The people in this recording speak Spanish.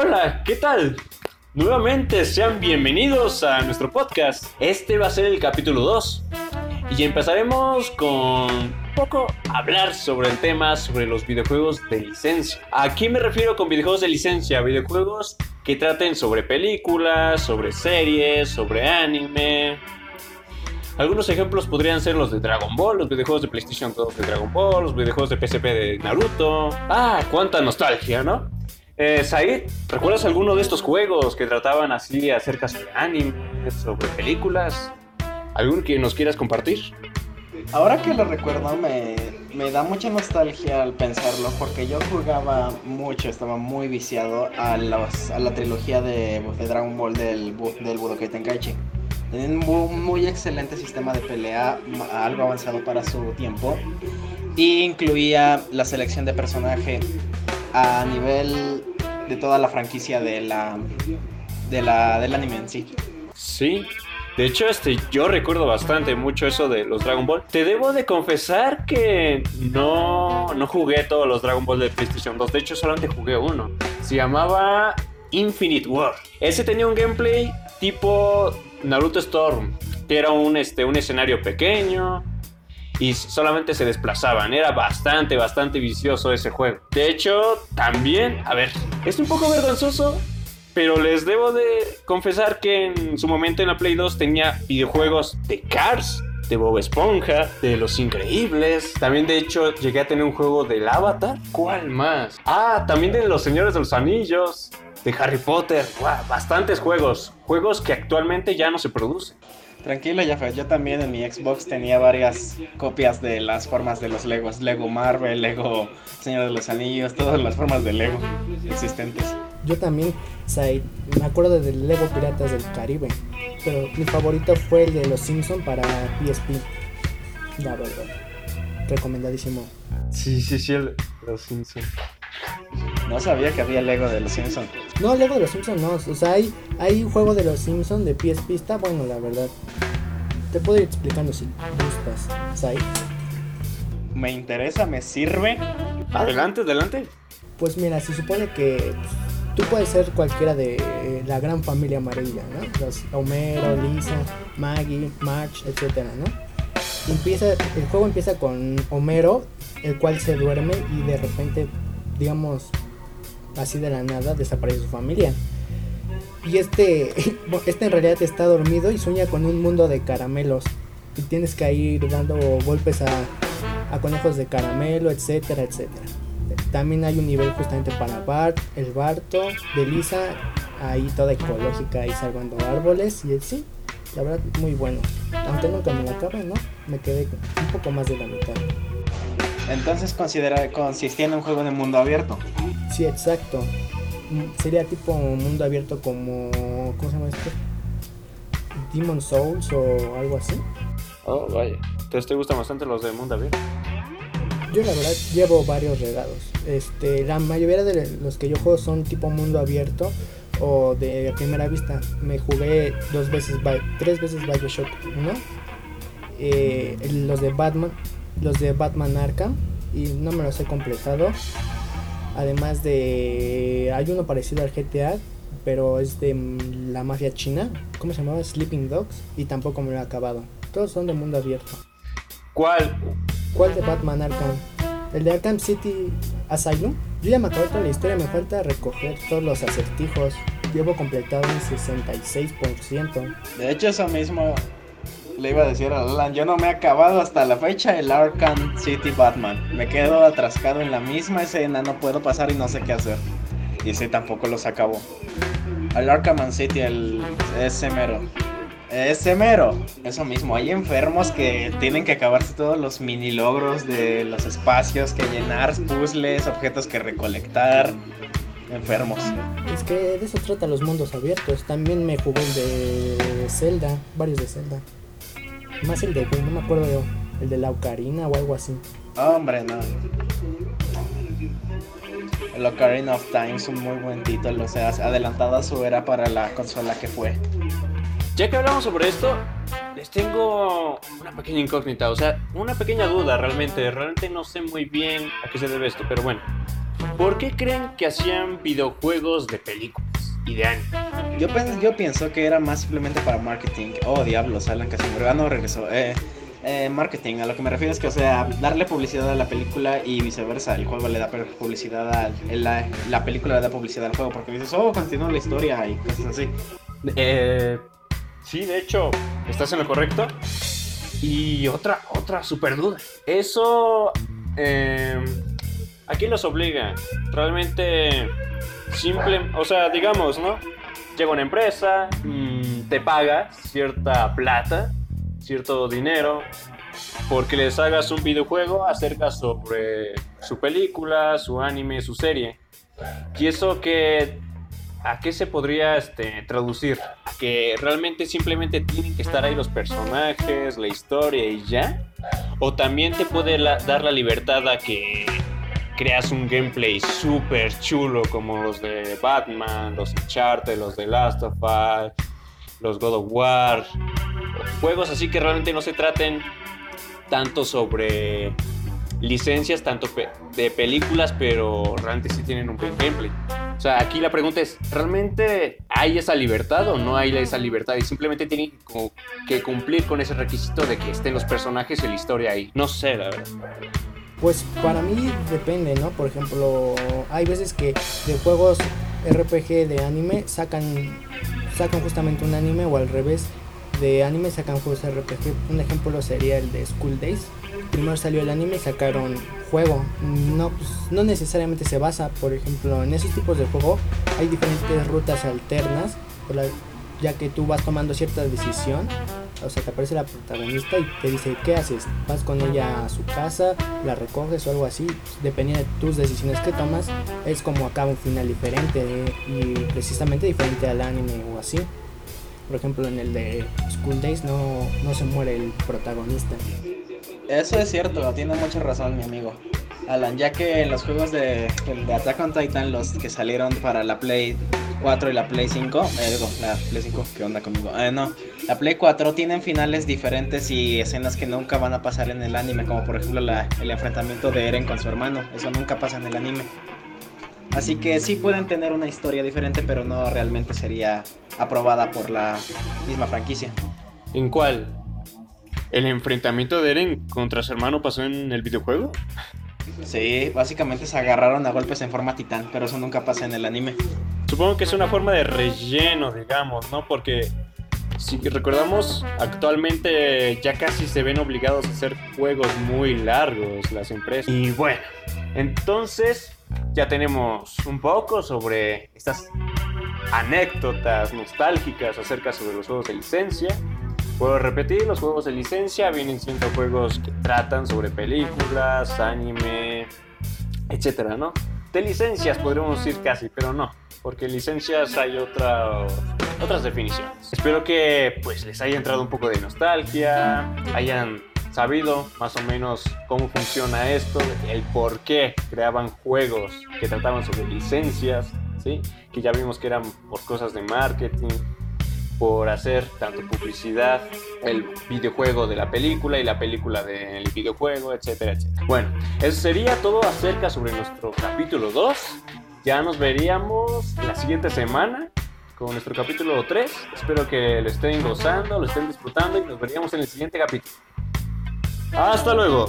Hola, ¿qué tal? Nuevamente sean bienvenidos a nuestro podcast. Este va a ser el capítulo 2 y empezaremos con un poco hablar sobre el tema sobre los videojuegos de licencia. ¿A qué me refiero con videojuegos de licencia? Videojuegos que traten sobre películas, sobre series, sobre anime. Algunos ejemplos podrían ser los de Dragon Ball, los videojuegos de PlayStation 2 de Dragon Ball, los videojuegos de PSP de Naruto. Ah, cuánta nostalgia, ¿no? Eh, Said, ¿recuerdas alguno de estos juegos que trataban así acerca sobre anime, sobre películas? ¿Algún que nos quieras compartir? Ahora que lo recuerdo me, me, da mucha nostalgia al pensarlo porque yo jugaba mucho, estaba muy viciado a, los, a la trilogía de, de, Dragon Ball del, del Budokai Tenkaichi. Tenían un muy, excelente sistema de pelea, algo avanzado para su tiempo, y incluía la selección de personaje a nivel de toda la franquicia de la, de la, del anime en sí. Sí. De hecho, este, yo recuerdo bastante mucho eso de los Dragon Ball. Te debo de confesar que no, no jugué todos los Dragon Ball de PlayStation 2. De hecho, solamente jugué uno. Se llamaba Infinite War. Ese tenía un gameplay tipo Naruto Storm, que era un, este, un escenario pequeño, y solamente se desplazaban. Era bastante, bastante vicioso ese juego. De hecho, también, a ver, es un poco vergonzoso, pero les debo de confesar que en su momento en la Play 2 tenía videojuegos de Cars. De Bob Esponja, de Los Increíbles. También, de hecho, llegué a tener un juego del Avatar. ¿Cuál más? Ah, también de Los Señores de los Anillos, de Harry Potter. bastantes juegos. Juegos que actualmente ya no se producen. Tranquilo, ya Yo también en mi Xbox tenía varias copias de las formas de los Legos. Lego Marvel, Lego Señor de los Anillos, todas las formas de Lego existentes. Yo también, me acuerdo del Lego Piratas del Caribe. Pero mi favorito fue el de los Simpsons para PSP. La verdad. Recomendadísimo. Sí, sí, sí, el, los Simpsons. No sabía que había Lego de los Simpsons. No, Lego de los Simpsons no. O sea, hay, hay un juego de los Simpsons de PSP. Está bueno, la verdad. Te puedo ir explicando si gustas, Sai. Me interesa, me sirve. Adelante, adelante. Pues mira, se supone que tú puedes ser cualquiera de la gran familia amarilla, ¿no? Los Homero, Lisa, Maggie, March, etcétera, ¿no? Empieza, el juego empieza con Homero, el cual se duerme y de repente digamos, así de la nada desaparece su familia. Y este, este en realidad está dormido y sueña con un mundo de caramelos. Y tienes que ir dando golpes a, conejos de caramelo, etcétera, etcétera. También hay un nivel justamente para Bart, el Barto, de Lisa, ahí toda ecológica y salvando árboles. Y sí, la verdad, muy bueno. Aunque nunca me lo acabé, ¿no? Me quedé un poco más de la mitad. Entonces considera, consistía en un juego de mundo abierto. Sí, exacto. Mm, sería tipo mundo abierto como. ¿Cómo se llama esto? Demon Souls o algo así. Oh, vaya. Entonces te gustan bastante los de mundo abierto. Yo la verdad llevo varios regados. Este, la mayoría de los que yo juego son tipo mundo abierto o de primera vista. Me jugué dos veces, tres veces Bioshock 1. Eh, los de Batman los de Batman Arkham y no me los he completado. Además de hay uno parecido al GTA, pero es de la mafia china, ¿cómo se llamaba? Sleeping Dogs y tampoco me lo he acabado. Todos son de mundo abierto. ¿Cuál? ¿Cuál de Batman Arkham? El de Arkham City Asylum. Yo ya me acabé toda la historia, me falta recoger todos los acertijos. Llevo completado un 66%. De hecho, eso mismo le iba a decir a Alan, yo no me he acabado hasta la fecha el Arkham City Batman. Me quedo atrascado en la misma escena, no puedo pasar y no sé qué hacer. Y ese tampoco los acabo. El Arkham City, el ese mero. Ese mero. Eso mismo, hay enfermos que tienen que acabarse todos los mini logros de los espacios que llenar, puzzles, objetos que recolectar. Enfermos. Es que de eso trata los mundos abiertos. También me jugué de Zelda, varios de Zelda. Más el de, no me acuerdo yo, el de la Ocarina o algo así. Hombre, no. El Ocarina of Time es un muy buen título, o sea, adelantado a su era para la consola que fue. Ya que hablamos sobre esto, les tengo una pequeña incógnita, o sea, una pequeña duda realmente. Realmente no sé muy bien a qué se debe esto, pero bueno. ¿Por qué creen que hacían videojuegos de películas y de? Yo, yo pienso que era más simplemente para marketing. Oh, diablos, Alan Casimiro. Ah, no regresó. Eh, eh, marketing, a lo que me refiero es que, o sea, darle publicidad a la película y viceversa. El juego le da publicidad a la, la película le da publicidad al juego porque dices, oh, continúa la historia y cosas así. Eh, sí, de hecho, estás en lo correcto. Y otra, otra super duda. Eso. Eh, ¿A quién los obliga? Realmente. Simple. O sea, digamos, ¿no? Llega una empresa, mm, te paga cierta plata cierto dinero porque les hagas un videojuego acerca sobre su película, su anime, su serie. Y eso que ¿a qué se podría este, traducir? ¿A que realmente simplemente tienen que estar ahí los personajes, la historia y ya? ¿O también te puede dar la libertad a que creas un gameplay súper chulo como los de Batman, los Uncharted, los de Last of Us, los God of War, juegos así que realmente no se traten tanto sobre licencias, tanto de películas, pero realmente sí tienen un buen gameplay. O sea, aquí la pregunta es, ¿realmente hay esa libertad o no hay esa libertad? Y simplemente tienen que cumplir con ese requisito de que estén los personajes y la historia ahí. No sé, la verdad. Pues para mí depende, ¿no? Por ejemplo, hay veces que de juegos RPG de anime sacan, sacan justamente un anime o al revés de anime sacan juegos RPG. Un ejemplo sería el de School Days. Primero salió el anime y sacaron juego. No, pues, no necesariamente se basa, por ejemplo, en esos tipos de juego. Hay diferentes rutas alternas, ya que tú vas tomando cierta decisión. O sea, te aparece la protagonista y te dice, ¿qué haces? ¿Vas con ella a su casa? ¿La recoges o algo así? Pues, dependiendo de tus decisiones que tomas, es como acaba un final diferente y precisamente diferente al anime o así. Por ejemplo, en el de School Days no, no se muere el protagonista. Eso es cierto, tiene mucha razón mi amigo. Alan, ya que en los juegos de, de Attack on Titan, los que salieron para la Play 4 y la Play 5, eh, digo, la Play 5, ¿qué onda conmigo? Eh, no, la Play 4 tienen finales diferentes y escenas que nunca van a pasar en el anime, como por ejemplo la, el enfrentamiento de Eren con su hermano, eso nunca pasa en el anime. Así que sí pueden tener una historia diferente, pero no realmente sería aprobada por la misma franquicia. ¿En cuál? ¿El enfrentamiento de Eren contra su hermano pasó en el videojuego? Sí, básicamente se agarraron a golpes en forma titán, pero eso nunca pasa en el anime. Supongo que es una forma de relleno, digamos, ¿no? Porque si recordamos, actualmente ya casi se ven obligados a hacer juegos muy largos las empresas. Y bueno, entonces ya tenemos un poco sobre estas anécdotas nostálgicas acerca sobre los juegos de licencia. Puedo repetir, los juegos de licencia vienen siendo juegos que tratan sobre películas, anime, etcétera, ¿no? De licencias podríamos decir casi, pero no, porque licencias hay otra, otras definiciones. Espero que pues les haya entrado un poco de nostalgia, hayan sabido más o menos cómo funciona esto, el por qué creaban juegos que trataban sobre licencias, ¿sí? que ya vimos que eran por cosas de marketing, por hacer tanto publicidad, el videojuego de la película y la película del videojuego, etcétera, etcétera. Bueno, eso sería todo acerca sobre nuestro capítulo 2. Ya nos veríamos la siguiente semana con nuestro capítulo 3. Espero que lo estén gozando, lo estén disfrutando y nos veríamos en el siguiente capítulo. Hasta luego.